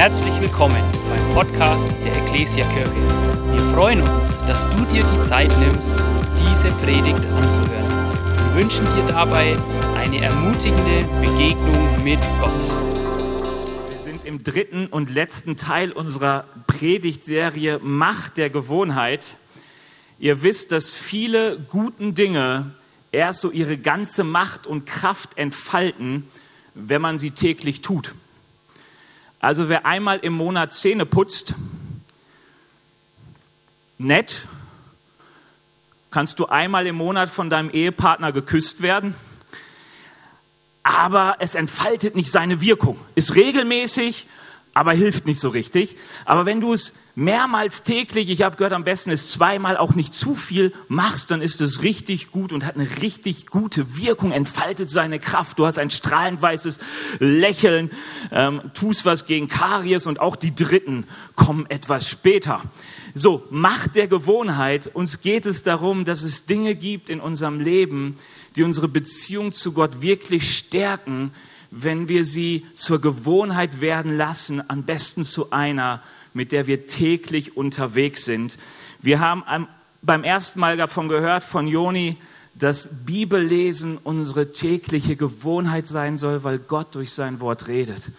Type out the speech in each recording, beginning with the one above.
Herzlich willkommen beim Podcast der Ecclesia Kirche. Wir freuen uns, dass du dir die Zeit nimmst, diese Predigt anzuhören. Wir wünschen dir dabei eine ermutigende Begegnung mit Gott. Wir sind im dritten und letzten Teil unserer Predigtserie Macht der Gewohnheit. Ihr wisst, dass viele guten Dinge erst so ihre ganze Macht und Kraft entfalten, wenn man sie täglich tut. Also wer einmal im Monat Zähne putzt, nett, kannst du einmal im Monat von deinem Ehepartner geküsst werden, aber es entfaltet nicht seine Wirkung. Ist regelmäßig, aber hilft nicht so richtig. Aber wenn du es mehrmals täglich, ich habe gehört, am besten ist zweimal auch nicht zu viel machst, dann ist es richtig gut und hat eine richtig gute Wirkung, entfaltet seine Kraft. Du hast ein strahlend weißes Lächeln, ähm, tust was gegen Karies und auch die Dritten kommen etwas später. So, Macht der Gewohnheit. Uns geht es darum, dass es Dinge gibt in unserem Leben, die unsere Beziehung zu Gott wirklich stärken, wenn wir sie zur Gewohnheit werden lassen, am besten zu einer, mit der wir täglich unterwegs sind. Wir haben beim ersten Mal davon gehört von Joni, dass Bibellesen unsere tägliche Gewohnheit sein soll, weil Gott durch sein Wort redet.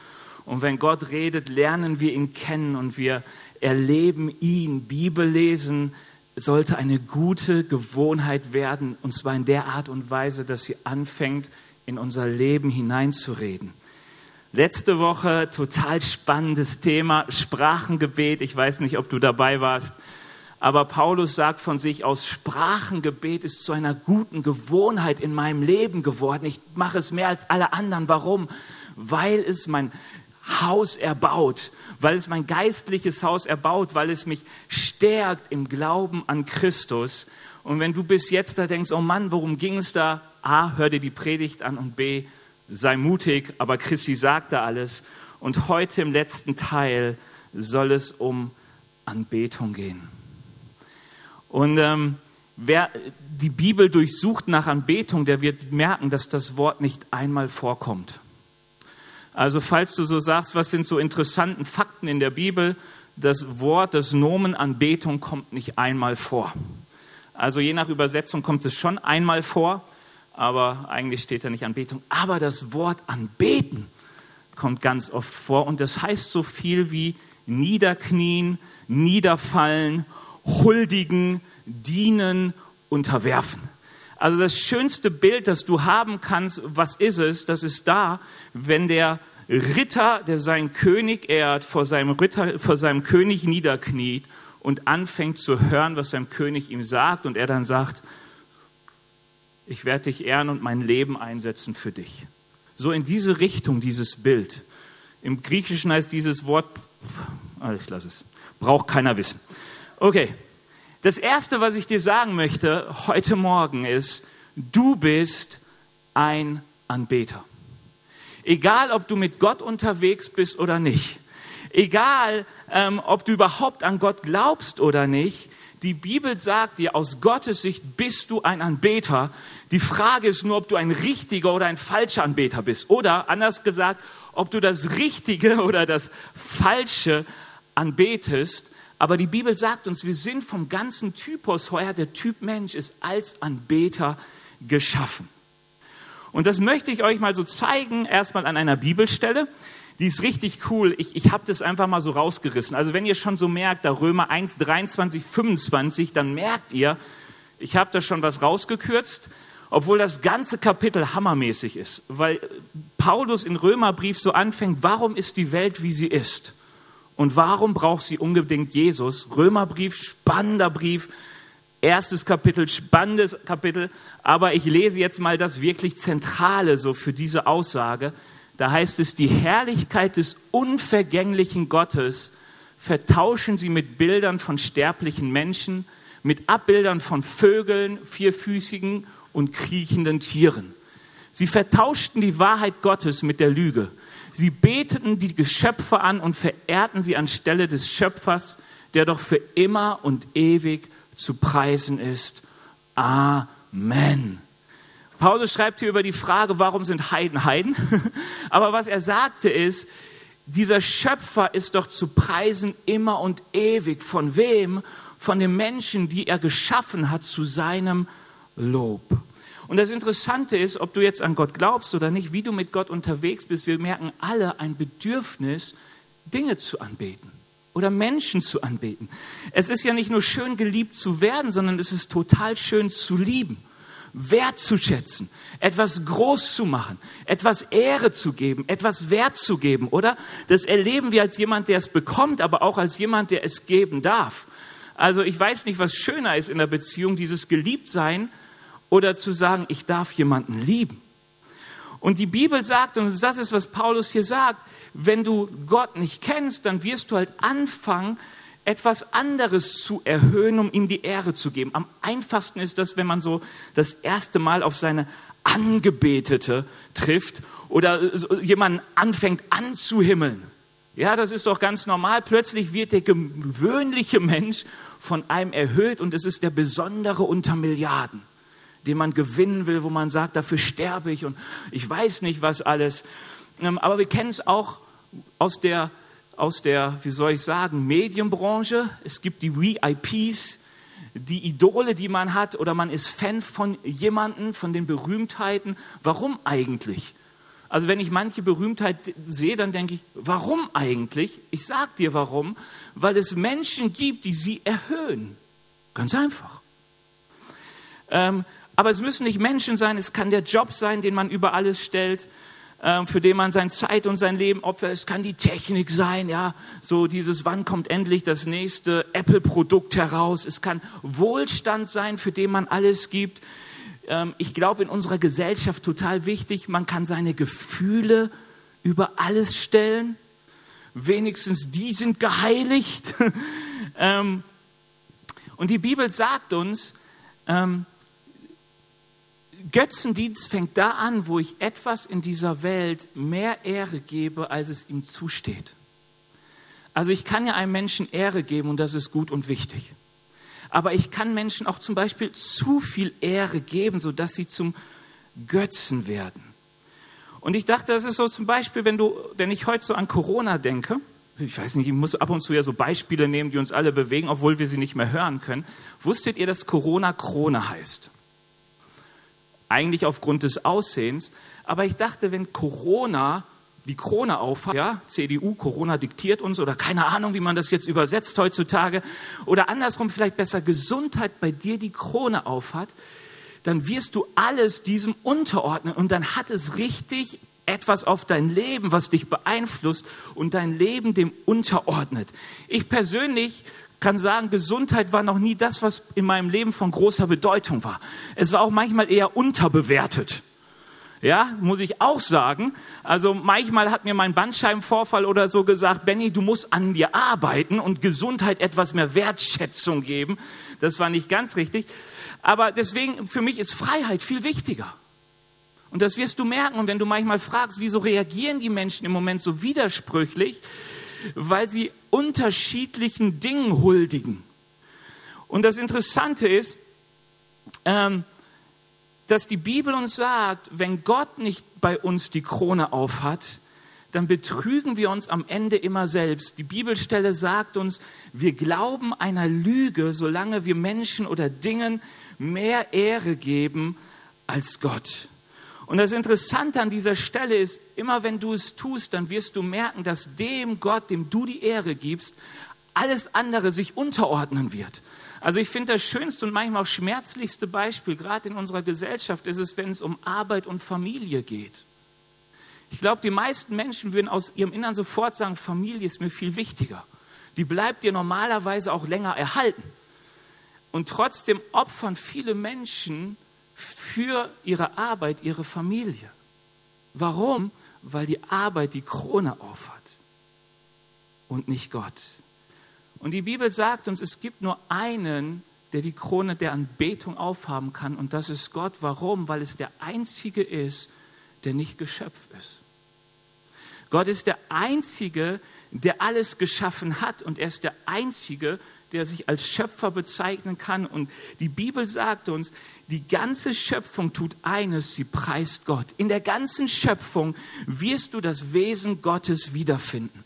Und wenn Gott redet, lernen wir ihn kennen und wir erleben ihn. Bibellesen sollte eine gute Gewohnheit werden, und zwar in der Art und Weise, dass sie anfängt, in unser Leben hineinzureden. Letzte Woche total spannendes Thema, Sprachengebet. Ich weiß nicht, ob du dabei warst. Aber Paulus sagt von sich aus, Sprachengebet ist zu einer guten Gewohnheit in meinem Leben geworden. Ich mache es mehr als alle anderen. Warum? Weil es mein Haus erbaut, weil es mein geistliches Haus erbaut, weil es mich stärkt im Glauben an Christus. Und wenn du bis jetzt da denkst, oh Mann, worum ging es da? A, hör dir die Predigt an und B, sei mutig, aber Christi sagt da alles. Und heute im letzten Teil soll es um Anbetung gehen. Und ähm, wer die Bibel durchsucht nach Anbetung, der wird merken, dass das Wort nicht einmal vorkommt. Also falls du so sagst, was sind so interessanten Fakten in der Bibel, das Wort, das Nomen Anbetung kommt nicht einmal vor. Also je nach Übersetzung kommt es schon einmal vor, aber eigentlich steht da nicht Anbetung. Aber das Wort anbeten kommt ganz oft vor und das heißt so viel wie niederknien, niederfallen, huldigen, dienen, unterwerfen. Also das schönste Bild, das du haben kannst, was ist es? Das ist da, wenn der Ritter, der seinen König ehrt, vor seinem, Ritter, vor seinem König niederkniet und anfängt zu hören, was sein König ihm sagt und er dann sagt, ich werde dich ehren und mein Leben einsetzen für dich. So in diese Richtung dieses Bild. Im Griechischen heißt dieses Wort, ah, ich lasse es, braucht keiner wissen. Okay, das Erste, was ich dir sagen möchte heute Morgen ist, du bist ein Anbeter. Egal, ob du mit Gott unterwegs bist oder nicht. Egal, ähm, ob du überhaupt an Gott glaubst oder nicht. Die Bibel sagt dir, aus Gottes Sicht bist du ein Anbeter. Die Frage ist nur, ob du ein richtiger oder ein falscher Anbeter bist. Oder anders gesagt, ob du das Richtige oder das Falsche anbetest. Aber die Bibel sagt uns, wir sind vom ganzen Typus her, der Typ Mensch ist als Anbeter geschaffen. Und das möchte ich euch mal so zeigen, erstmal an einer Bibelstelle. Die ist richtig cool. Ich, ich habe das einfach mal so rausgerissen. Also wenn ihr schon so merkt, da Römer 1, 23, 25, dann merkt ihr, ich habe da schon was rausgekürzt, obwohl das ganze Kapitel hammermäßig ist. Weil Paulus in Römerbrief so anfängt, warum ist die Welt, wie sie ist? Und warum braucht sie unbedingt Jesus? Römerbrief, spannender Brief, erstes Kapitel, spannendes Kapitel. Aber ich lese jetzt mal das wirklich Zentrale so für diese Aussage. Da heißt es, die Herrlichkeit des unvergänglichen Gottes vertauschen sie mit Bildern von sterblichen Menschen, mit Abbildern von Vögeln, vierfüßigen und kriechenden Tieren. Sie vertauschten die Wahrheit Gottes mit der Lüge. Sie beteten die Geschöpfe an und verehrten sie anstelle des Schöpfers, der doch für immer und ewig zu preisen ist. Amen. Paulus schreibt hier über die Frage, warum sind Heiden Heiden? Aber was er sagte ist, dieser Schöpfer ist doch zu preisen immer und ewig. Von wem? Von den Menschen, die er geschaffen hat zu seinem Lob. Und das Interessante ist, ob du jetzt an Gott glaubst oder nicht, wie du mit Gott unterwegs bist, wir merken alle ein Bedürfnis, Dinge zu anbeten oder Menschen zu anbeten. Es ist ja nicht nur schön geliebt zu werden, sondern es ist total schön zu lieben wertzuschätzen, etwas groß zu machen, etwas Ehre zu geben, etwas Wert zu geben, oder? Das erleben wir als jemand, der es bekommt, aber auch als jemand, der es geben darf. Also ich weiß nicht, was schöner ist in der Beziehung, dieses Geliebtsein oder zu sagen, ich darf jemanden lieben. Und die Bibel sagt, und das ist, was Paulus hier sagt, wenn du Gott nicht kennst, dann wirst du halt anfangen, etwas anderes zu erhöhen, um ihm die Ehre zu geben. Am einfachsten ist das, wenn man so das erste Mal auf seine Angebetete trifft oder jemanden anfängt anzuhimmeln. Ja, das ist doch ganz normal. Plötzlich wird der gewöhnliche Mensch von einem erhöht und es ist der Besondere unter Milliarden, den man gewinnen will, wo man sagt, dafür sterbe ich und ich weiß nicht was alles. Ähm, aber wir kennen es auch aus der aus der, wie soll ich sagen, Medienbranche. Es gibt die VIPs, die Idole, die man hat, oder man ist Fan von jemanden, von den Berühmtheiten. Warum eigentlich? Also wenn ich manche Berühmtheit sehe, dann denke ich, warum eigentlich? Ich sage dir warum, weil es Menschen gibt, die sie erhöhen. Ganz einfach. Ähm, aber es müssen nicht Menschen sein, es kann der Job sein, den man über alles stellt. Ähm, für den man sein Zeit und sein Leben opfert. Es kann die Technik sein, ja, so dieses, wann kommt endlich das nächste Apple-Produkt heraus. Es kann Wohlstand sein, für den man alles gibt. Ähm, ich glaube, in unserer Gesellschaft total wichtig, man kann seine Gefühle über alles stellen. Wenigstens die sind geheiligt. Ähm, und die Bibel sagt uns, Götzendienst fängt da an, wo ich etwas in dieser Welt mehr Ehre gebe, als es ihm zusteht. Also ich kann ja einem Menschen Ehre geben und das ist gut und wichtig. Aber ich kann Menschen auch zum Beispiel zu viel Ehre geben, sodass sie zum Götzen werden. Und ich dachte, das ist so zum Beispiel, wenn, du, wenn ich heute so an Corona denke, ich weiß nicht, ich muss ab und zu ja so Beispiele nehmen, die uns alle bewegen, obwohl wir sie nicht mehr hören können. Wusstet ihr, dass Corona Krone heißt? Eigentlich aufgrund des Aussehens. Aber ich dachte, wenn Corona die Krone aufhat, ja, CDU, Corona diktiert uns oder keine Ahnung, wie man das jetzt übersetzt heutzutage, oder andersrum vielleicht besser Gesundheit bei dir die Krone aufhat, dann wirst du alles diesem unterordnen und dann hat es richtig etwas auf dein Leben, was dich beeinflusst und dein Leben dem unterordnet. Ich persönlich kann sagen, Gesundheit war noch nie das, was in meinem Leben von großer Bedeutung war. Es war auch manchmal eher unterbewertet. Ja, muss ich auch sagen. Also manchmal hat mir mein Bandscheibenvorfall oder so gesagt, Benny, du musst an dir arbeiten und Gesundheit etwas mehr Wertschätzung geben. Das war nicht ganz richtig. Aber deswegen, für mich ist Freiheit viel wichtiger. Und das wirst du merken. Und wenn du manchmal fragst, wieso reagieren die Menschen im Moment so widersprüchlich, weil sie unterschiedlichen Dingen huldigen. Und das Interessante ist, ähm, dass die Bibel uns sagt, wenn Gott nicht bei uns die Krone aufhat, dann betrügen wir uns am Ende immer selbst. Die Bibelstelle sagt uns, wir glauben einer Lüge, solange wir Menschen oder Dingen mehr Ehre geben als Gott. Und das Interessante an dieser Stelle ist, immer wenn du es tust, dann wirst du merken, dass dem Gott, dem du die Ehre gibst, alles andere sich unterordnen wird. Also ich finde das schönste und manchmal auch schmerzlichste Beispiel, gerade in unserer Gesellschaft, ist es, wenn es um Arbeit und Familie geht. Ich glaube, die meisten Menschen würden aus ihrem Innern sofort sagen, Familie ist mir viel wichtiger. Die bleibt dir normalerweise auch länger erhalten. Und trotzdem opfern viele Menschen für ihre Arbeit ihre Familie. Warum? Weil die Arbeit die Krone aufhat und nicht Gott. Und die Bibel sagt uns, es gibt nur einen, der die Krone der Anbetung aufhaben kann, und das ist Gott. Warum? Weil es der einzige ist, der nicht Geschöpf ist. Gott ist der einzige, der alles geschaffen hat, und er ist der einzige, der sich als Schöpfer bezeichnen kann. Und die Bibel sagt uns, die ganze Schöpfung tut eines, sie preist Gott. In der ganzen Schöpfung wirst du das Wesen Gottes wiederfinden.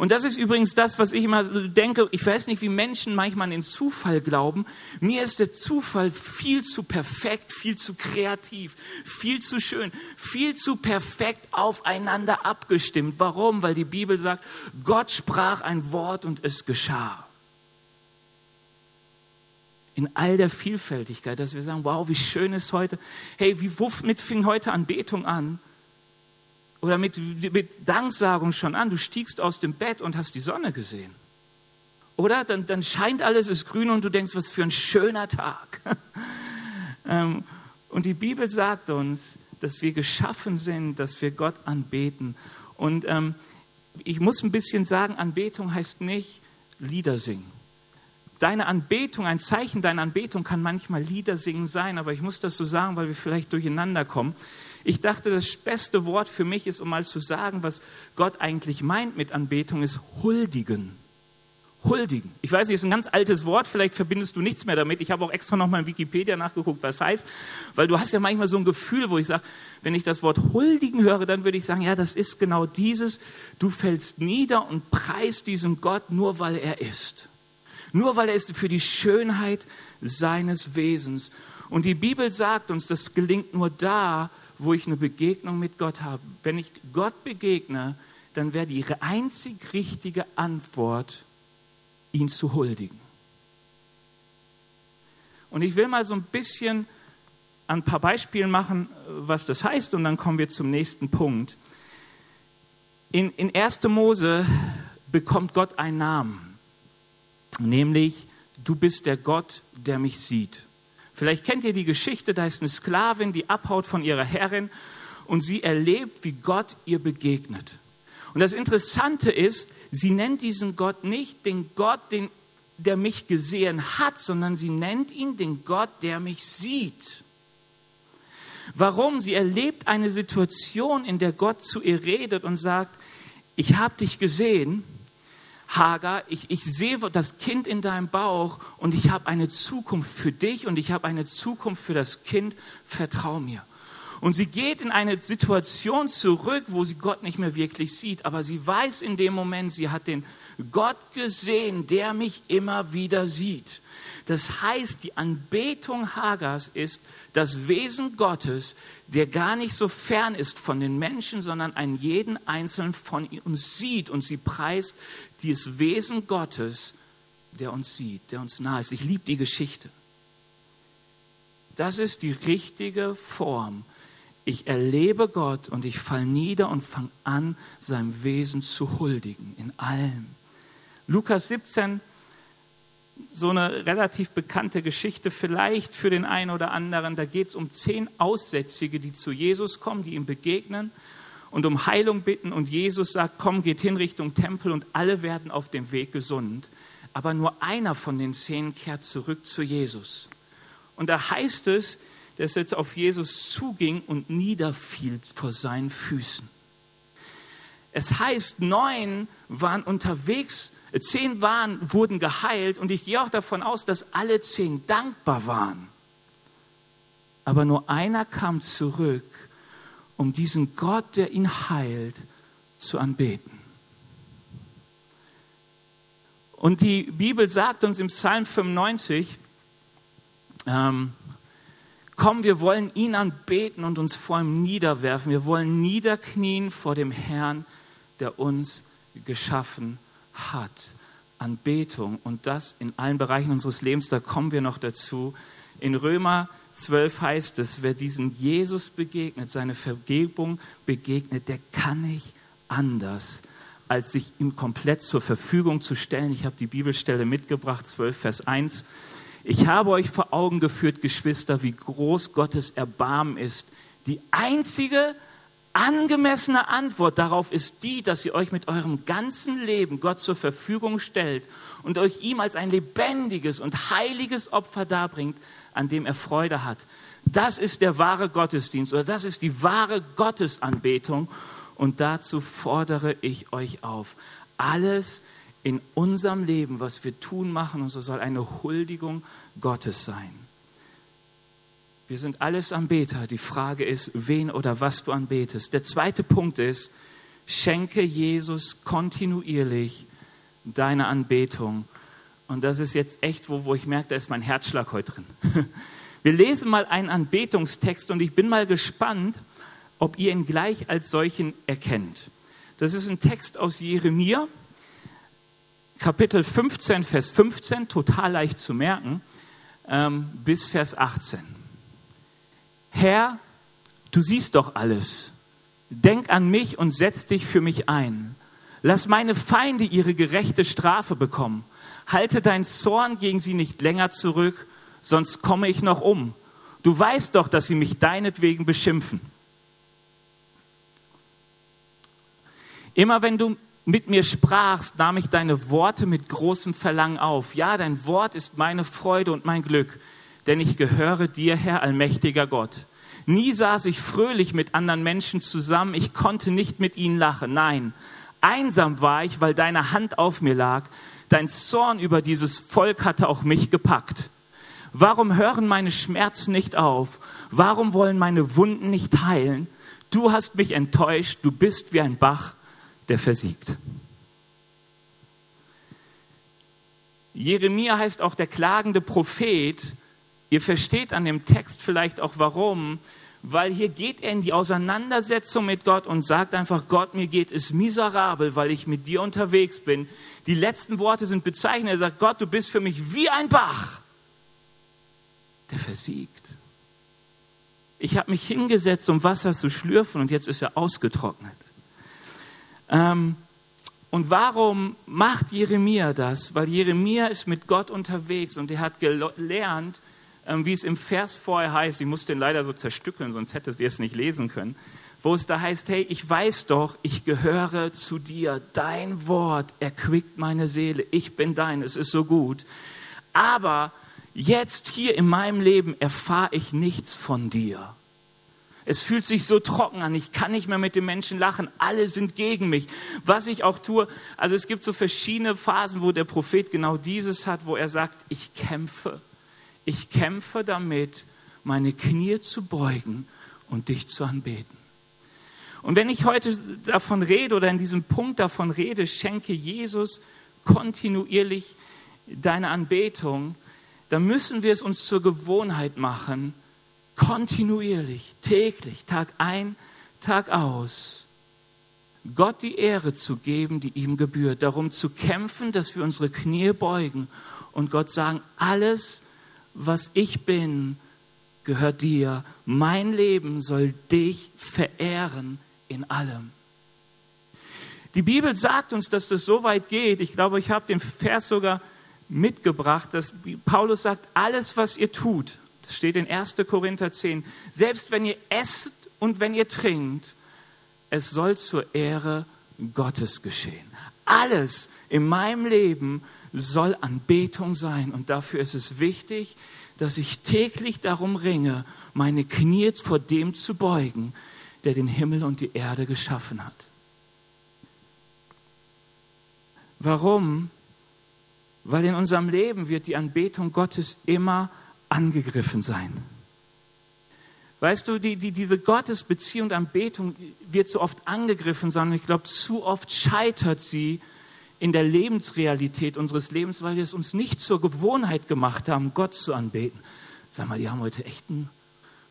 Und das ist übrigens das, was ich immer denke. Ich weiß nicht, wie Menschen manchmal an den Zufall glauben. Mir ist der Zufall viel zu perfekt, viel zu kreativ, viel zu schön, viel zu perfekt aufeinander abgestimmt. Warum? Weil die Bibel sagt, Gott sprach ein Wort und es geschah. In all der Vielfältigkeit, dass wir sagen, wow, wie schön ist heute. Hey, wie womit fing heute Anbetung an? oder mit, mit Danksagung schon an. Du stiegst aus dem Bett und hast die Sonne gesehen. Oder? Dann, dann scheint alles, ist grün und du denkst, was für ein schöner Tag. Ähm, und die Bibel sagt uns, dass wir geschaffen sind, dass wir Gott anbeten. Und ähm, ich muss ein bisschen sagen, Anbetung heißt nicht Lieder singen. Deine Anbetung, ein Zeichen deiner Anbetung kann manchmal Lieder singen sein, aber ich muss das so sagen, weil wir vielleicht durcheinander kommen. Ich dachte, das beste Wort für mich ist, um mal zu sagen, was Gott eigentlich meint mit Anbetung, ist huldigen. Huldigen. Ich weiß nicht, ist ein ganz altes Wort, vielleicht verbindest du nichts mehr damit. Ich habe auch extra nochmal in Wikipedia nachgeguckt, was heißt, weil du hast ja manchmal so ein Gefühl, wo ich sage, wenn ich das Wort huldigen höre, dann würde ich sagen, ja, das ist genau dieses, du fällst nieder und preist diesen Gott nur, weil er ist. Nur weil er ist für die Schönheit seines Wesens. Und die Bibel sagt uns, das gelingt nur da, wo ich eine Begegnung mit Gott habe. Wenn ich Gott begegne, dann wäre die einzig richtige Antwort, ihn zu huldigen. Und ich will mal so ein bisschen ein paar Beispiele machen, was das heißt, und dann kommen wir zum nächsten Punkt. In, in 1. Mose bekommt Gott einen Namen, nämlich du bist der Gott, der mich sieht. Vielleicht kennt ihr die Geschichte, da ist eine Sklavin, die abhaut von ihrer Herrin und sie erlebt, wie Gott ihr begegnet. Und das Interessante ist, sie nennt diesen Gott nicht den Gott, den, der mich gesehen hat, sondern sie nennt ihn den Gott, der mich sieht. Warum? Sie erlebt eine Situation, in der Gott zu ihr redet und sagt, ich habe dich gesehen Hagar, ich, ich sehe das Kind in deinem Bauch und ich habe eine Zukunft für dich und ich habe eine Zukunft für das Kind, vertrau mir. Und sie geht in eine Situation zurück, wo sie Gott nicht mehr wirklich sieht, aber sie weiß in dem Moment, sie hat den Gott gesehen, der mich immer wieder sieht. Das heißt, die Anbetung Hagars ist das Wesen Gottes, der gar nicht so fern ist von den Menschen, sondern einen jeden Einzelnen von uns sieht und sie preist dieses Wesen Gottes, der uns sieht, der uns nahe ist. Ich liebe die Geschichte. Das ist die richtige Form. Ich erlebe Gott und ich fall nieder und fange an, seinem Wesen zu huldigen in allem. Lukas 17, so eine relativ bekannte Geschichte, vielleicht für den einen oder anderen. Da geht es um zehn Aussätzige, die zu Jesus kommen, die ihm begegnen und um Heilung bitten. Und Jesus sagt, komm, geht hin Richtung Tempel und alle werden auf dem Weg gesund. Aber nur einer von den zehn kehrt zurück zu Jesus. Und da heißt es, dass er jetzt auf Jesus zuging und niederfiel vor seinen Füßen. Es heißt, neun waren unterwegs, zehn waren, wurden geheilt und ich gehe auch davon aus, dass alle zehn dankbar waren. Aber nur einer kam zurück um diesen Gott, der ihn heilt, zu anbeten. Und die Bibel sagt uns im Psalm 95, ähm, komm, wir wollen ihn anbeten und uns vor ihm niederwerfen. Wir wollen niederknien vor dem Herrn, der uns geschaffen hat. Anbetung und das in allen Bereichen unseres Lebens, da kommen wir noch dazu. In Römer 12 heißt es, wer diesem Jesus begegnet, seine Vergebung begegnet, der kann nicht anders, als sich ihm komplett zur Verfügung zu stellen. Ich habe die Bibelstelle mitgebracht, 12 Vers 1. Ich habe euch vor Augen geführt, Geschwister, wie groß Gottes Erbarmen ist. Die einzige angemessene Antwort darauf ist die, dass ihr euch mit eurem ganzen Leben Gott zur Verfügung stellt und euch ihm als ein lebendiges und heiliges Opfer darbringt, an dem er Freude hat. Das ist der wahre Gottesdienst oder das ist die wahre Gottesanbetung. Und dazu fordere ich euch auf, alles in unserem Leben, was wir tun, machen, und so soll eine Huldigung Gottes sein. Wir sind alles Anbeter. Die Frage ist, wen oder was du anbetest. Der zweite Punkt ist, schenke Jesus kontinuierlich deine Anbetung. Und das ist jetzt echt, wo, wo ich merke, da ist mein Herzschlag heute drin. Wir lesen mal einen Anbetungstext und ich bin mal gespannt, ob ihr ihn gleich als solchen erkennt. Das ist ein Text aus Jeremia, Kapitel 15, Vers 15, total leicht zu merken, ähm, bis Vers 18. Herr, du siehst doch alles. Denk an mich und setz dich für mich ein. Lass meine Feinde ihre gerechte Strafe bekommen. Halte dein Zorn gegen sie nicht länger zurück sonst komme ich noch um. Du weißt doch, dass sie mich deinetwegen beschimpfen. Immer wenn du mit mir sprachst, nahm ich deine Worte mit großem Verlangen auf. Ja, dein Wort ist meine Freude und mein Glück, denn ich gehöre dir, Herr allmächtiger Gott. Nie saß ich fröhlich mit anderen Menschen zusammen, ich konnte nicht mit ihnen lachen. Nein, einsam war ich, weil deine Hand auf mir lag. Dein Zorn über dieses Volk hatte auch mich gepackt. Warum hören meine Schmerzen nicht auf? Warum wollen meine Wunden nicht heilen? Du hast mich enttäuscht, du bist wie ein Bach, der versiegt. Jeremia heißt auch der klagende Prophet. Ihr versteht an dem Text vielleicht auch warum, weil hier geht er in die Auseinandersetzung mit Gott und sagt einfach, Gott, mir geht es miserabel, weil ich mit dir unterwegs bin. Die letzten Worte sind bezeichnend. Er sagt, Gott, du bist für mich wie ein Bach der versiegt. Ich habe mich hingesetzt, um Wasser zu schlürfen und jetzt ist er ausgetrocknet. Ähm, und warum macht Jeremia das? Weil Jeremia ist mit Gott unterwegs und er hat gelernt, wie es im Vers vorher heißt, ich muss den leider so zerstückeln, sonst hättest ihr es nicht lesen können, wo es da heißt, hey, ich weiß doch, ich gehöre zu dir, dein Wort erquickt meine Seele, ich bin dein, es ist so gut. Aber jetzt hier in meinem Leben erfahre ich nichts von dir. Es fühlt sich so trocken an. Ich kann nicht mehr mit den Menschen lachen. Alle sind gegen mich. Was ich auch tue, also es gibt so verschiedene Phasen, wo der Prophet genau dieses hat, wo er sagt, ich kämpfe. Ich kämpfe damit, meine Knie zu beugen und dich zu anbeten. Und wenn ich heute davon rede oder in diesem Punkt davon rede, schenke Jesus kontinuierlich deine Anbetung, dann müssen wir es uns zur Gewohnheit machen, kontinuierlich, täglich, Tag ein, Tag aus, Gott die Ehre zu geben, die ihm gebührt, darum zu kämpfen, dass wir unsere Knie beugen und Gott sagen, alles, was ich bin, gehört dir. Mein Leben soll dich verehren in allem. Die Bibel sagt uns, dass das so weit geht. Ich glaube, ich habe den Vers sogar mitgebracht, dass Paulus sagt, alles, was ihr tut, das steht in 1. Korinther 10, selbst wenn ihr esst und wenn ihr trinkt, es soll zur Ehre Gottes geschehen. Alles in meinem Leben soll Anbetung sein und dafür ist es wichtig, dass ich täglich darum ringe, meine Knie vor dem zu beugen, der den Himmel und die Erde geschaffen hat. Warum? Weil in unserem Leben wird die Anbetung Gottes immer angegriffen sein. Weißt du, die, die, diese Gottesbeziehung und Anbetung wird so oft angegriffen, sondern ich glaube, zu oft scheitert sie in der Lebensrealität unseres Lebens, weil wir es uns nicht zur Gewohnheit gemacht haben, Gott zu anbeten. Sag mal, die haben heute echt einen,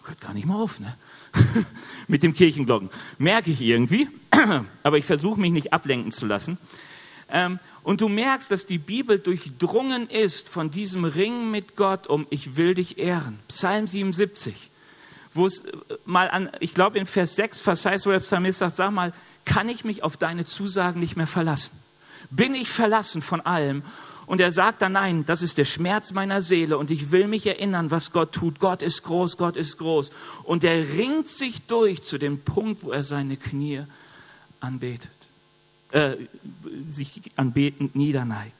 hört gar nicht mal auf, ne? Mit dem Kirchenglocken. Merke ich irgendwie, aber ich versuche mich nicht ablenken zu lassen. Ähm, und du merkst, dass die Bibel durchdrungen ist von diesem Ring mit Gott um Ich will dich ehren. Psalm 77, wo es äh, mal an, ich glaube in Vers 6, Vers heißt, wo der Psalmist sagt, sag mal, kann ich mich auf deine Zusagen nicht mehr verlassen? Bin ich verlassen von allem? Und er sagt dann, nein, das ist der Schmerz meiner Seele und ich will mich erinnern, was Gott tut. Gott ist groß, Gott ist groß. Und er ringt sich durch zu dem Punkt, wo er seine Knie anbetet äh, sich anbetend niederneigt.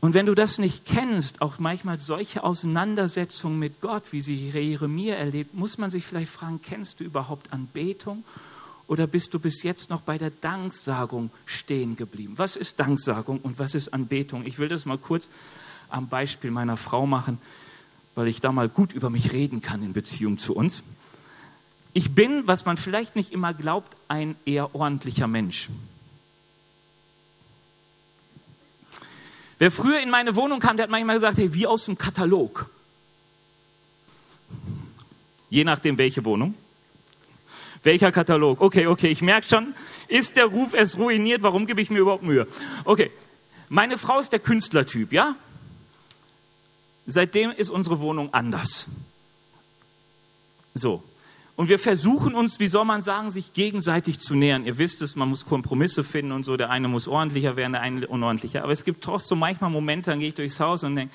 Und wenn du das nicht kennst, auch manchmal solche Auseinandersetzungen mit Gott, wie sie Jeremia erlebt, muss man sich vielleicht fragen, kennst du überhaupt Anbetung Oder bist du bis jetzt noch bei der Danksagung stehen geblieben? Was ist Danksagung und was ist Anbetung? Ich will das mal kurz am Beispiel meiner Frau machen, weil ich da mal gut über mich reden kann in Beziehung zu uns. Ich bin, was man vielleicht nicht immer glaubt, ein eher ordentlicher Mensch. Wer früher in meine Wohnung kam, der hat manchmal gesagt, hey, wie aus dem Katalog. Je nachdem, welche Wohnung. Welcher Katalog? Okay, okay, ich merke schon, ist der Ruf es ruiniert? Warum gebe ich mir überhaupt Mühe? Okay, meine Frau ist der Künstlertyp, ja? Seitdem ist unsere Wohnung anders. So. Und wir versuchen uns, wie soll man sagen, sich gegenseitig zu nähern. Ihr wisst es, man muss Kompromisse finden und so. Der eine muss ordentlicher werden, der eine unordentlicher. Aber es gibt trotzdem manchmal Momente, dann gehe ich durchs Haus und denke,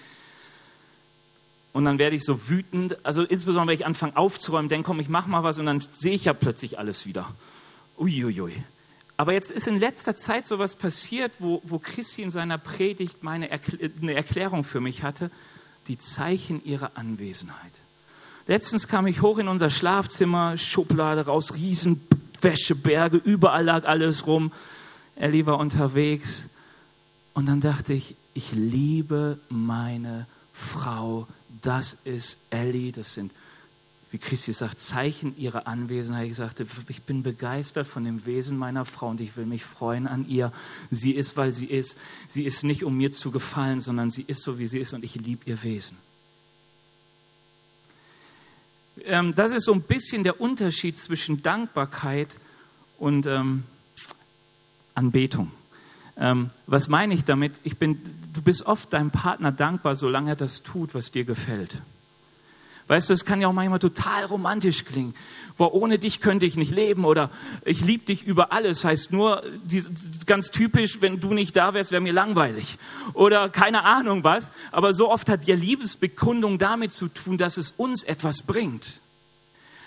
und dann werde ich so wütend, also insbesondere wenn ich anfange aufzuräumen, denke, komm, ich mach mal was und dann sehe ich ja plötzlich alles wieder. Uiuiui. Aber jetzt ist in letzter Zeit so was passiert, wo, wo Christi in seiner Predigt meine Erkl eine Erklärung für mich hatte, die Zeichen ihrer Anwesenheit. Letztens kam ich hoch in unser Schlafzimmer, Schublade raus, Riesenwäscheberge, überall lag alles rum. Ellie war unterwegs. Und dann dachte ich, ich liebe meine Frau das ist Ellie, das sind, wie Christi sagt, Zeichen ihrer Anwesenheit. Ich sagte, ich bin begeistert von dem Wesen meiner Frau und ich will mich freuen an ihr. Sie ist, weil sie ist. Sie ist nicht, um mir zu gefallen, sondern sie ist so, wie sie ist und ich liebe ihr Wesen. Ähm, das ist so ein bisschen der Unterschied zwischen Dankbarkeit und ähm, Anbetung. Ähm, was meine ich damit? Ich bin, du bist oft deinem Partner dankbar, solange er das tut, was dir gefällt. Weißt du, es kann ja auch manchmal total romantisch klingen. Boah, ohne dich könnte ich nicht leben oder ich liebe dich über alles. Heißt nur, die, ganz typisch, wenn du nicht da wärst, wäre mir langweilig. Oder keine Ahnung was. Aber so oft hat ja Liebesbekundung damit zu tun, dass es uns etwas bringt.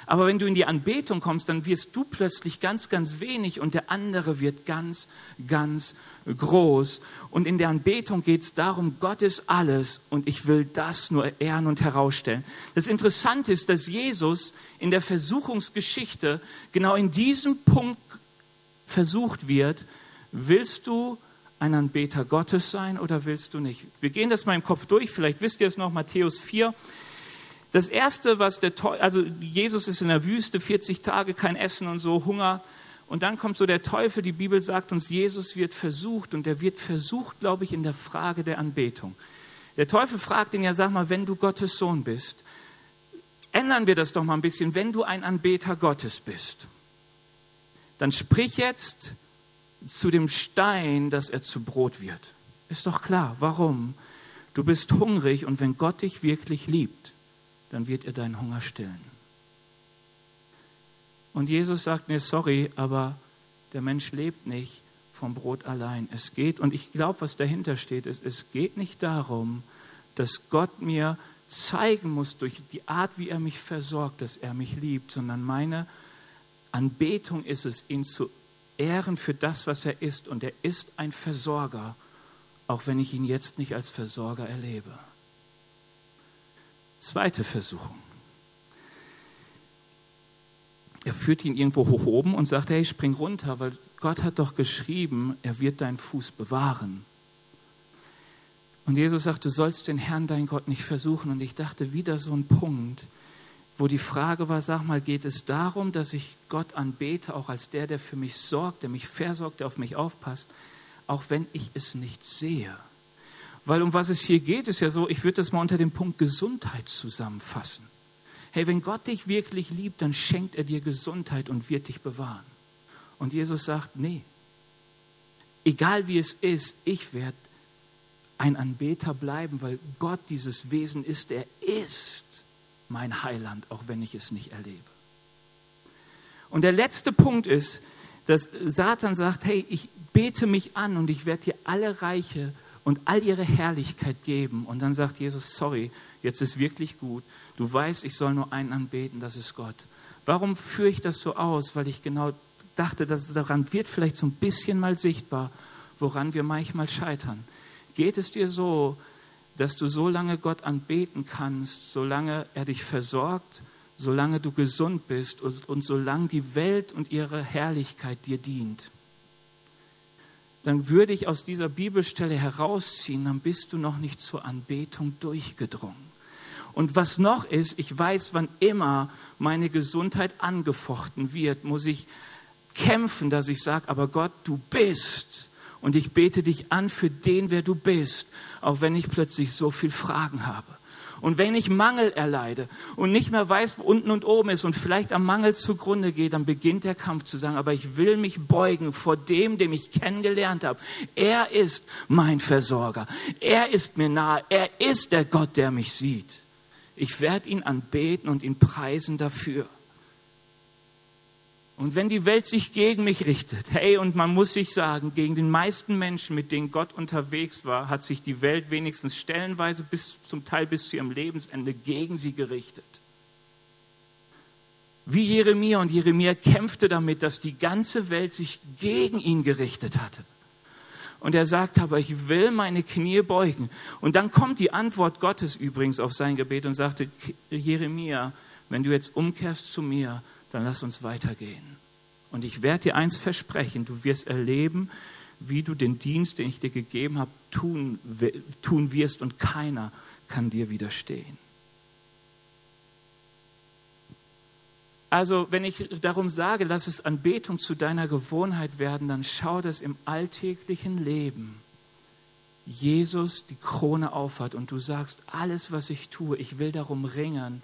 Aber wenn du in die Anbetung kommst, dann wirst du plötzlich ganz, ganz wenig und der andere wird ganz, ganz groß. Und in der Anbetung geht es darum, Gott ist alles und ich will das nur ehren und herausstellen. Das Interessante ist, dass Jesus in der Versuchungsgeschichte genau in diesem Punkt versucht wird, willst du ein Anbeter Gottes sein oder willst du nicht? Wir gehen das mal im Kopf durch, vielleicht wisst ihr es noch, Matthäus 4. Das erste, was der Teufel, also Jesus ist in der Wüste, 40 Tage kein Essen und so, Hunger. Und dann kommt so der Teufel, die Bibel sagt uns, Jesus wird versucht und er wird versucht, glaube ich, in der Frage der Anbetung. Der Teufel fragt ihn ja, sag mal, wenn du Gottes Sohn bist, ändern wir das doch mal ein bisschen, wenn du ein Anbeter Gottes bist, dann sprich jetzt zu dem Stein, dass er zu Brot wird. Ist doch klar, warum? Du bist hungrig und wenn Gott dich wirklich liebt, dann wird er deinen Hunger stillen. Und Jesus sagt mir, sorry, aber der Mensch lebt nicht vom Brot allein. Es geht, und ich glaube, was dahinter steht, ist, es geht nicht darum, dass Gott mir zeigen muss durch die Art, wie er mich versorgt, dass er mich liebt, sondern meine Anbetung ist es, ihn zu ehren für das, was er ist. Und er ist ein Versorger, auch wenn ich ihn jetzt nicht als Versorger erlebe. Zweite Versuchung. Er führt ihn irgendwo hoch oben und sagt, hey, spring runter, weil Gott hat doch geschrieben, er wird deinen Fuß bewahren. Und Jesus sagt, du sollst den Herrn, dein Gott, nicht versuchen. Und ich dachte, wieder so ein Punkt, wo die Frage war, sag mal, geht es darum, dass ich Gott anbete, auch als der, der für mich sorgt, der mich versorgt, der auf mich aufpasst, auch wenn ich es nicht sehe? Weil um was es hier geht, ist ja so, ich würde das mal unter dem Punkt Gesundheit zusammenfassen. Hey, wenn Gott dich wirklich liebt, dann schenkt er dir Gesundheit und wird dich bewahren. Und Jesus sagt, nee, egal wie es ist, ich werde ein Anbeter bleiben, weil Gott dieses Wesen ist, er ist mein Heiland, auch wenn ich es nicht erlebe. Und der letzte Punkt ist, dass Satan sagt, hey, ich bete mich an und ich werde dir alle Reiche und all ihre Herrlichkeit geben. Und dann sagt Jesus, sorry, jetzt ist wirklich gut. Du weißt, ich soll nur einen anbeten, das ist Gott. Warum führe ich das so aus? Weil ich genau dachte, dass daran wird vielleicht so ein bisschen mal sichtbar, woran wir manchmal scheitern. Geht es dir so, dass du so lange Gott anbeten kannst, solange er dich versorgt, solange du gesund bist und, und solange die Welt und ihre Herrlichkeit dir dient. Dann würde ich aus dieser Bibelstelle herausziehen, dann bist du noch nicht zur Anbetung durchgedrungen. Und was noch ist, ich weiß, wann immer meine Gesundheit angefochten wird, muss ich kämpfen, dass ich sage, aber Gott, du bist. Und ich bete dich an für den, wer du bist, auch wenn ich plötzlich so viel Fragen habe. Und wenn ich Mangel erleide und nicht mehr weiß, wo unten und oben ist und vielleicht am Mangel zugrunde gehe, dann beginnt der Kampf zu sagen, aber ich will mich beugen vor dem, dem ich kennengelernt habe. Er ist mein Versorger. Er ist mir nahe. Er ist der Gott, der mich sieht. Ich werde ihn anbeten und ihn preisen dafür. Und wenn die Welt sich gegen mich richtet, hey, und man muss sich sagen, gegen den meisten Menschen, mit denen Gott unterwegs war, hat sich die Welt wenigstens stellenweise bis zum Teil bis zu ihrem Lebensende gegen sie gerichtet. Wie Jeremia und Jeremia kämpfte damit, dass die ganze Welt sich gegen ihn gerichtet hatte. Und er sagt aber, ich will meine Knie beugen. Und dann kommt die Antwort Gottes übrigens auf sein Gebet und sagte, Jeremia, wenn du jetzt umkehrst zu mir, dann lass uns weitergehen. Und ich werde dir eins versprechen, du wirst erleben, wie du den Dienst, den ich dir gegeben habe, tun, tun wirst und keiner kann dir widerstehen. Also wenn ich darum sage, lass es Anbetung zu deiner Gewohnheit werden, dann schau, dass im alltäglichen Leben Jesus die Krone aufhat und du sagst, alles, was ich tue, ich will darum ringen,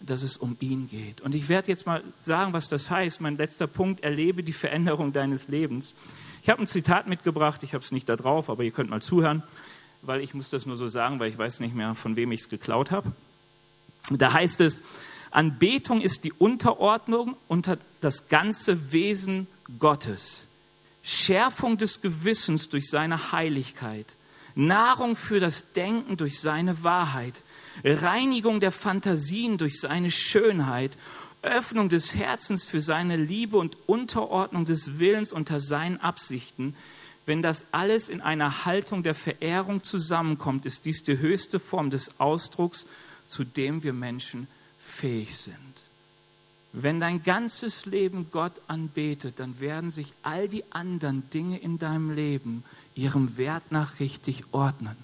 dass es um ihn geht. Und ich werde jetzt mal sagen, was das heißt. Mein letzter Punkt, erlebe die Veränderung deines Lebens. Ich habe ein Zitat mitgebracht, ich habe es nicht da drauf, aber ihr könnt mal zuhören, weil ich muss das nur so sagen, weil ich weiß nicht mehr, von wem ich es geklaut habe. Da heißt es, Anbetung ist die Unterordnung unter das ganze Wesen Gottes. Schärfung des Gewissens durch seine Heiligkeit. Nahrung für das Denken durch seine Wahrheit. Reinigung der Fantasien durch seine Schönheit, Öffnung des Herzens für seine Liebe und Unterordnung des Willens unter seinen Absichten. Wenn das alles in einer Haltung der Verehrung zusammenkommt, ist dies die höchste Form des Ausdrucks, zu dem wir Menschen fähig sind. Wenn dein ganzes Leben Gott anbetet, dann werden sich all die anderen Dinge in deinem Leben ihrem Wert nach richtig ordnen.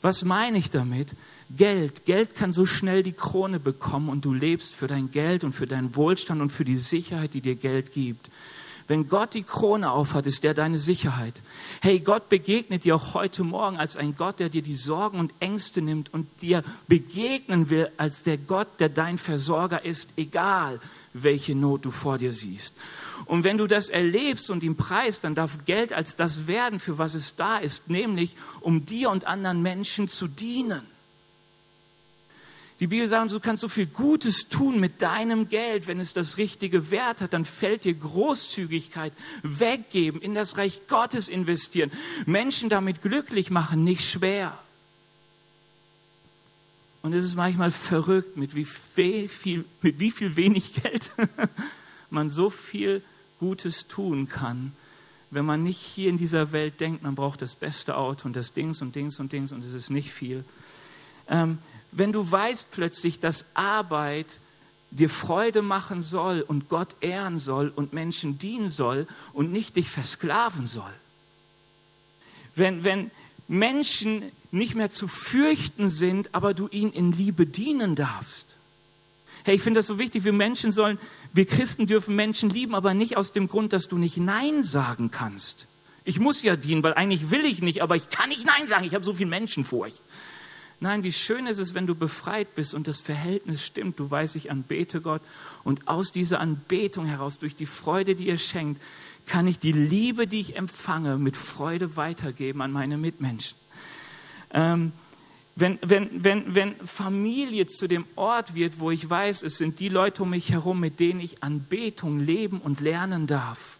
Was meine ich damit? Geld. Geld kann so schnell die Krone bekommen und du lebst für dein Geld und für deinen Wohlstand und für die Sicherheit, die dir Geld gibt. Wenn Gott die Krone aufhat, ist der deine Sicherheit. Hey, Gott begegnet dir auch heute Morgen als ein Gott, der dir die Sorgen und Ängste nimmt und dir begegnen will als der Gott, der dein Versorger ist, egal welche Not du vor dir siehst. Und wenn du das erlebst und ihm preist, dann darf Geld als das werden, für was es da ist, nämlich um dir und anderen Menschen zu dienen. Die Bibel sagt, du kannst so viel Gutes tun mit deinem Geld, wenn es das richtige Wert hat, dann fällt dir Großzügigkeit, weggeben, in das Reich Gottes investieren, Menschen damit glücklich machen, nicht schwer. Und es ist manchmal verrückt, mit wie viel, mit wie viel wenig Geld man so viel Gutes tun kann, wenn man nicht hier in dieser Welt denkt, man braucht das beste Auto und das Dings und Dings und Dings und es ist nicht viel. Ähm, wenn du weißt plötzlich, dass Arbeit dir Freude machen soll und Gott ehren soll und Menschen dienen soll und nicht dich versklaven soll. Wenn, wenn Menschen nicht mehr zu fürchten sind, aber du ihnen in Liebe dienen darfst. Hey, ich finde das so wichtig. Wir Menschen sollen, wir Christen dürfen Menschen lieben, aber nicht aus dem Grund, dass du nicht Nein sagen kannst. Ich muss ja dienen, weil eigentlich will ich nicht, aber ich kann nicht Nein sagen. Ich habe so viele Menschen vor euch. Nein, wie schön ist es, wenn du befreit bist und das Verhältnis stimmt. Du weißt, ich anbete Gott und aus dieser Anbetung heraus, durch die Freude, die er schenkt, kann ich die Liebe, die ich empfange, mit Freude weitergeben an meine Mitmenschen. Ähm, wenn, wenn, wenn, wenn Familie zu dem Ort wird, wo ich weiß, es sind die Leute um mich herum, mit denen ich Anbetung leben und lernen darf.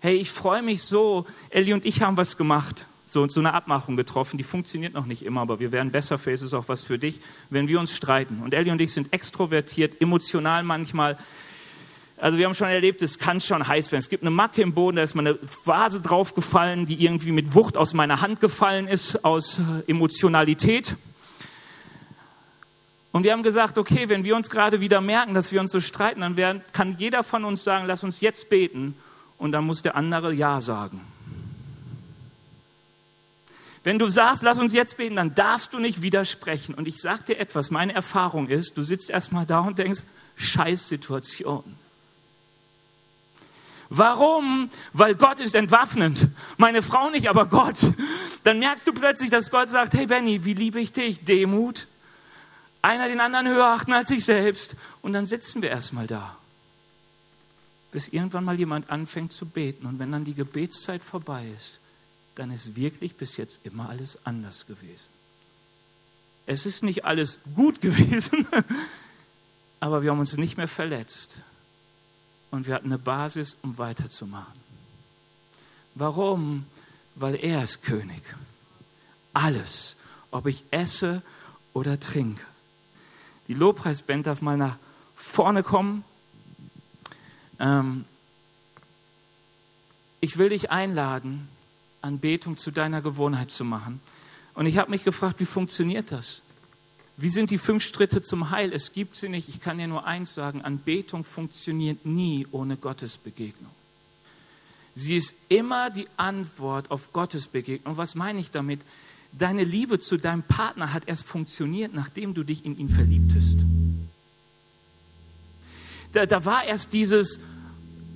Hey, ich freue mich so, Ellie und ich haben was gemacht so, so eine Abmachung getroffen, die funktioniert noch nicht immer, aber wir werden besser es ist auch was für dich, wenn wir uns streiten. Und Ellie und ich sind extrovertiert, emotional manchmal. Also wir haben schon erlebt, es kann schon heiß werden. Es gibt eine Macke im Boden, da ist mal eine Vase draufgefallen, die irgendwie mit Wucht aus meiner Hand gefallen ist, aus äh, Emotionalität. Und wir haben gesagt, okay, wenn wir uns gerade wieder merken, dass wir uns so streiten, dann werden, kann jeder von uns sagen, lass uns jetzt beten. Und dann muss der andere Ja sagen. Wenn du sagst, lass uns jetzt beten, dann darfst du nicht widersprechen. Und ich sage dir etwas, meine Erfahrung ist, du sitzt erstmal da und denkst, Scheißsituation. Warum? Weil Gott ist entwaffnend. Meine Frau nicht, aber Gott. Dann merkst du plötzlich, dass Gott sagt, hey Benny, wie liebe ich dich? Demut. Einer den anderen höher achten als sich selbst. Und dann sitzen wir erstmal da. Bis irgendwann mal jemand anfängt zu beten. Und wenn dann die Gebetszeit vorbei ist, dann ist wirklich bis jetzt immer alles anders gewesen. Es ist nicht alles gut gewesen, aber wir haben uns nicht mehr verletzt. Und wir hatten eine Basis, um weiterzumachen. Warum? Weil er ist König. Alles, ob ich esse oder trinke. Die Lobpreisband darf mal nach vorne kommen. Ähm, ich will dich einladen, Anbetung zu deiner Gewohnheit zu machen. Und ich habe mich gefragt, wie funktioniert das? Wie sind die fünf Schritte zum Heil? Es gibt sie nicht. Ich kann dir nur eins sagen, Anbetung funktioniert nie ohne Gottes Begegnung. Sie ist immer die Antwort auf Gottes Begegnung. Was meine ich damit? Deine Liebe zu deinem Partner hat erst funktioniert, nachdem du dich in ihn verliebtest. Da, da war erst dieses,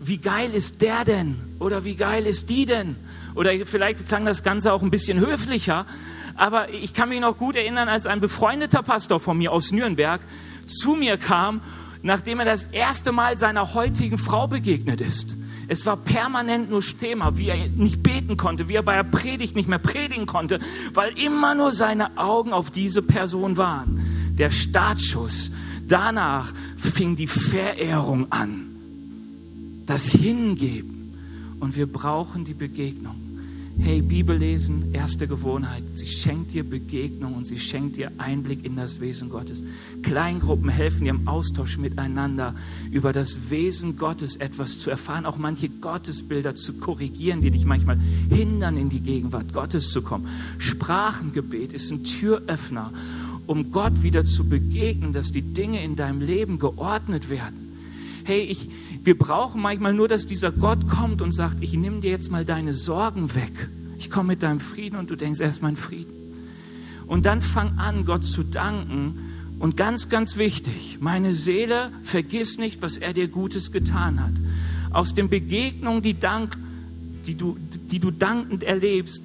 wie geil ist der denn? Oder wie geil ist die denn? Oder vielleicht klang das Ganze auch ein bisschen höflicher. Aber ich kann mich noch gut erinnern, als ein befreundeter Pastor von mir aus Nürnberg zu mir kam, nachdem er das erste Mal seiner heutigen Frau begegnet ist. Es war permanent nur Thema, wie er nicht beten konnte, wie er bei der Predigt nicht mehr predigen konnte, weil immer nur seine Augen auf diese Person waren. Der Startschuss. Danach fing die Verehrung an das Hingeben. Und wir brauchen die Begegnung. Hey, Bibel lesen, erste Gewohnheit. Sie schenkt dir Begegnung und sie schenkt dir Einblick in das Wesen Gottes. Kleingruppen helfen dir im Austausch miteinander, über das Wesen Gottes etwas zu erfahren, auch manche Gottesbilder zu korrigieren, die dich manchmal hindern, in die Gegenwart Gottes zu kommen. Sprachengebet ist ein Türöffner, um Gott wieder zu begegnen, dass die Dinge in deinem Leben geordnet werden hey, ich, wir brauchen manchmal nur, dass dieser Gott kommt und sagt, ich nehme dir jetzt mal deine Sorgen weg. Ich komme mit deinem Frieden und du denkst, er ist mein Frieden. Und dann fang an, Gott zu danken. Und ganz, ganz wichtig, meine Seele, vergiss nicht, was er dir Gutes getan hat. Aus den Begegnungen, die, Dank, die, du, die du dankend erlebst,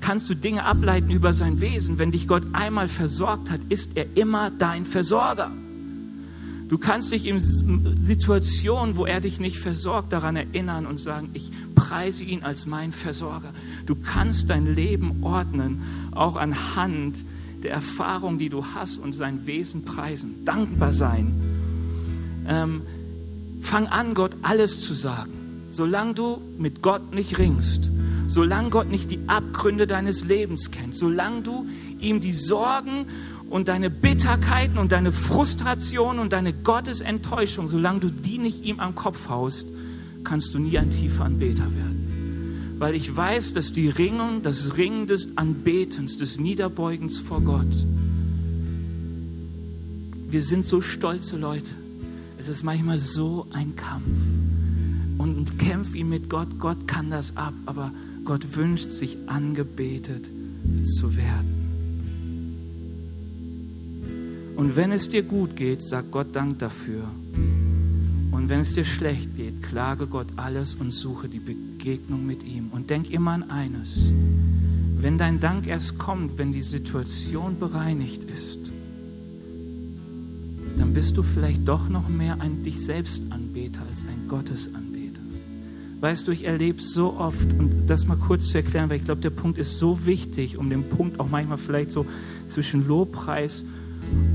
kannst du Dinge ableiten über sein Wesen. Wenn dich Gott einmal versorgt hat, ist er immer dein Versorger. Du kannst dich in Situationen, wo er dich nicht versorgt, daran erinnern und sagen, ich preise ihn als mein Versorger. Du kannst dein Leben ordnen, auch anhand der Erfahrung, die du hast und sein Wesen preisen, dankbar sein. Ähm, fang an, Gott alles zu sagen. Solange du mit Gott nicht ringst, solange Gott nicht die Abgründe deines Lebens kennt, solange du ihm die Sorgen und deine Bitterkeiten und deine Frustration und deine Gottesenttäuschung, solange du die nicht ihm am Kopf haust, kannst du nie ein tiefer Anbeter werden. Weil ich weiß, dass die Ringung, das Ringen des Anbetens, des Niederbeugens vor Gott, wir sind so stolze Leute. Es ist manchmal so ein Kampf. Und kämpf ihn mit Gott. Gott kann das ab, aber Gott wünscht sich angebetet zu werden. Und wenn es dir gut geht, sag Gott Dank dafür. Und wenn es dir schlecht geht, klage Gott alles und suche die Begegnung mit ihm. Und denk immer an eines. Wenn dein Dank erst kommt, wenn die Situation bereinigt ist, dann bist du vielleicht doch noch mehr ein dich selbst Anbeter als ein Gottesanbeter. Weißt du, ich erlebe so oft, und das mal kurz zu erklären, weil ich glaube, der Punkt ist so wichtig, um den Punkt auch manchmal vielleicht so zwischen Lobpreis und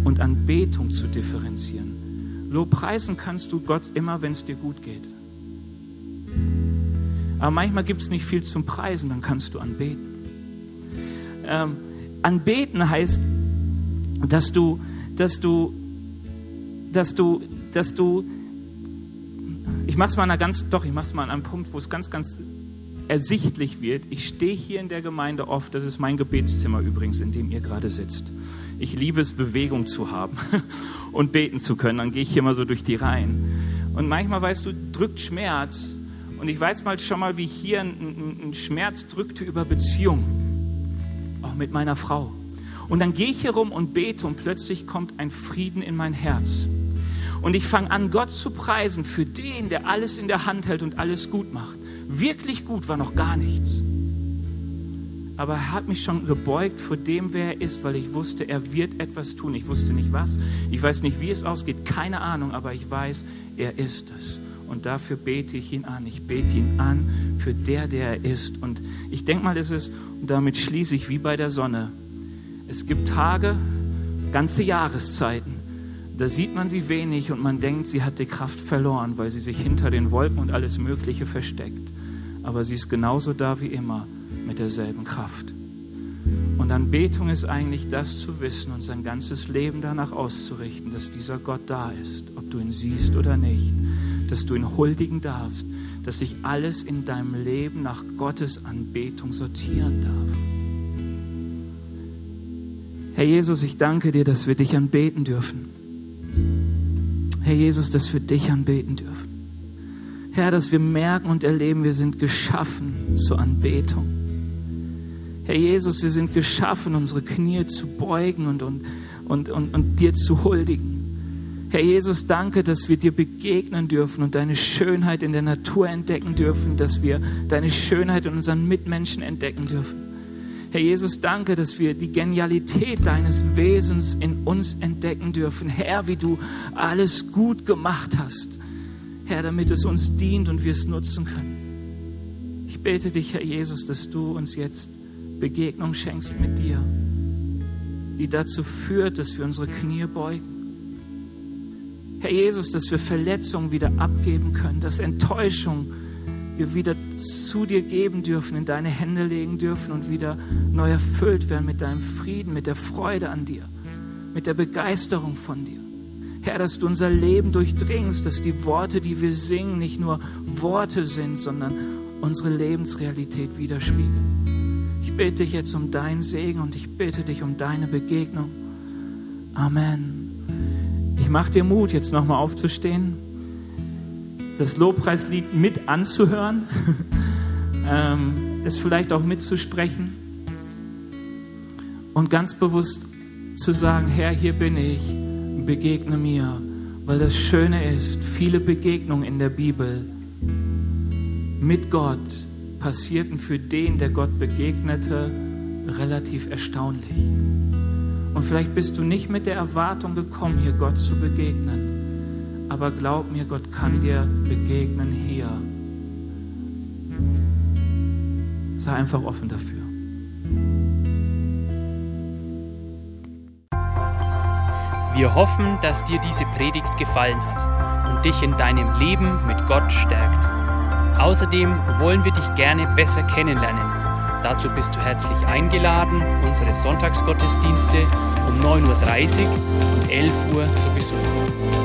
und Anbetung zu differenzieren. Lobpreisen kannst du Gott immer, wenn es dir gut geht. Aber manchmal gibt es nicht viel zum Preisen, dann kannst du anbeten. Ähm, anbeten heißt, dass du, dass du, dass du, dass du, ich mach's mal an einer ganz, doch, ich mach's mal an einem Punkt, wo es ganz, ganz ersichtlich wird. Ich stehe hier in der Gemeinde oft, das ist mein Gebetszimmer übrigens, in dem ihr gerade sitzt. Ich liebe es, Bewegung zu haben und beten zu können. Dann gehe ich hier mal so durch die Reihen. Und manchmal, weißt du, drückt Schmerz. Und ich weiß mal schon mal, wie hier ein, ein Schmerz drückte über Beziehung. Auch mit meiner Frau. Und dann gehe ich hier rum und bete und plötzlich kommt ein Frieden in mein Herz. Und ich fange an, Gott zu preisen für den, der alles in der Hand hält und alles gut macht. Wirklich gut war noch gar nichts. Aber er hat mich schon gebeugt vor dem, wer er ist, weil ich wusste, er wird etwas tun. Ich wusste nicht was. Ich weiß nicht, wie es ausgeht. Keine Ahnung, aber ich weiß, er ist es. Und dafür bete ich ihn an. Ich bete ihn an für der, der er ist. Und ich denke mal, es ist, und damit schließe ich wie bei der Sonne. Es gibt Tage, ganze Jahreszeiten, da sieht man sie wenig und man denkt, sie hat die Kraft verloren, weil sie sich hinter den Wolken und alles Mögliche versteckt. Aber sie ist genauso da wie immer mit derselben Kraft. Und Anbetung ist eigentlich das zu wissen und sein ganzes Leben danach auszurichten, dass dieser Gott da ist, ob du ihn siehst oder nicht, dass du ihn huldigen darfst, dass sich alles in deinem Leben nach Gottes Anbetung sortieren darf. Herr Jesus, ich danke dir, dass wir dich anbeten dürfen. Herr Jesus, dass wir dich anbeten dürfen. Herr, dass wir merken und erleben, wir sind geschaffen zur Anbetung. Herr Jesus, wir sind geschaffen, unsere Knie zu beugen und, und, und, und, und dir zu huldigen. Herr Jesus, danke, dass wir dir begegnen dürfen und deine Schönheit in der Natur entdecken dürfen, dass wir deine Schönheit in unseren Mitmenschen entdecken dürfen. Herr Jesus, danke, dass wir die Genialität deines Wesens in uns entdecken dürfen. Herr, wie du alles gut gemacht hast. Herr, damit es uns dient und wir es nutzen können. Ich bete dich, Herr Jesus, dass du uns jetzt Begegnung schenkst mit dir, die dazu führt, dass wir unsere Knie beugen. Herr Jesus, dass wir Verletzungen wieder abgeben können, dass Enttäuschung wir wieder zu dir geben dürfen, in deine Hände legen dürfen und wieder neu erfüllt werden mit deinem Frieden, mit der Freude an dir, mit der Begeisterung von dir. Herr, dass du unser Leben durchdringst, dass die Worte, die wir singen, nicht nur Worte sind, sondern unsere Lebensrealität widerspiegeln. Ich bete dich jetzt um deinen Segen und ich bitte dich um deine Begegnung. Amen. Ich mache dir Mut, jetzt nochmal aufzustehen das Lobpreislied mit anzuhören, ähm, es vielleicht auch mitzusprechen und ganz bewusst zu sagen, Herr, hier bin ich, begegne mir, weil das Schöne ist, viele Begegnungen in der Bibel mit Gott passierten für den, der Gott begegnete, relativ erstaunlich. Und vielleicht bist du nicht mit der Erwartung gekommen, hier Gott zu begegnen. Aber glaub mir, Gott kann dir begegnen hier. Sei einfach offen dafür. Wir hoffen, dass dir diese Predigt gefallen hat und dich in deinem Leben mit Gott stärkt. Außerdem wollen wir dich gerne besser kennenlernen. Dazu bist du herzlich eingeladen, unsere Sonntagsgottesdienste um 9.30 Uhr und 11 Uhr zu besuchen.